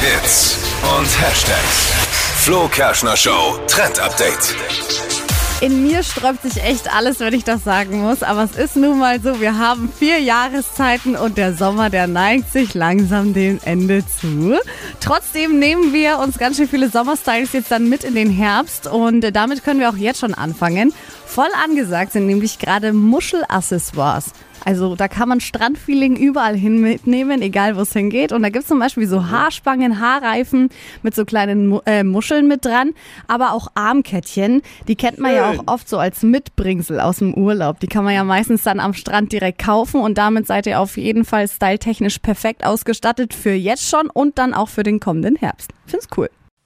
Hits und Hashtags. Flo Kerschner Show Trend Update. In mir sträubt sich echt alles, wenn ich das sagen muss. Aber es ist nun mal so, wir haben vier Jahreszeiten und der Sommer, der neigt sich langsam dem Ende zu. Trotzdem nehmen wir uns ganz schön viele Sommerstyles jetzt dann mit in den Herbst und damit können wir auch jetzt schon anfangen. Voll angesagt sind nämlich gerade Muschelaccessoires. Also da kann man Strandfeeling überall hin mitnehmen, egal wo es hingeht. Und da gibt es zum Beispiel so Haarspangen, Haarreifen mit so kleinen äh, Muscheln mit dran, aber auch Armkettchen. Die kennt man ja auch oft so als Mitbringsel aus dem Urlaub. Die kann man ja meistens dann am Strand direkt kaufen und damit seid ihr auf jeden Fall styletechnisch perfekt ausgestattet für jetzt schon und dann auch für den kommenden Herbst. Find's cool.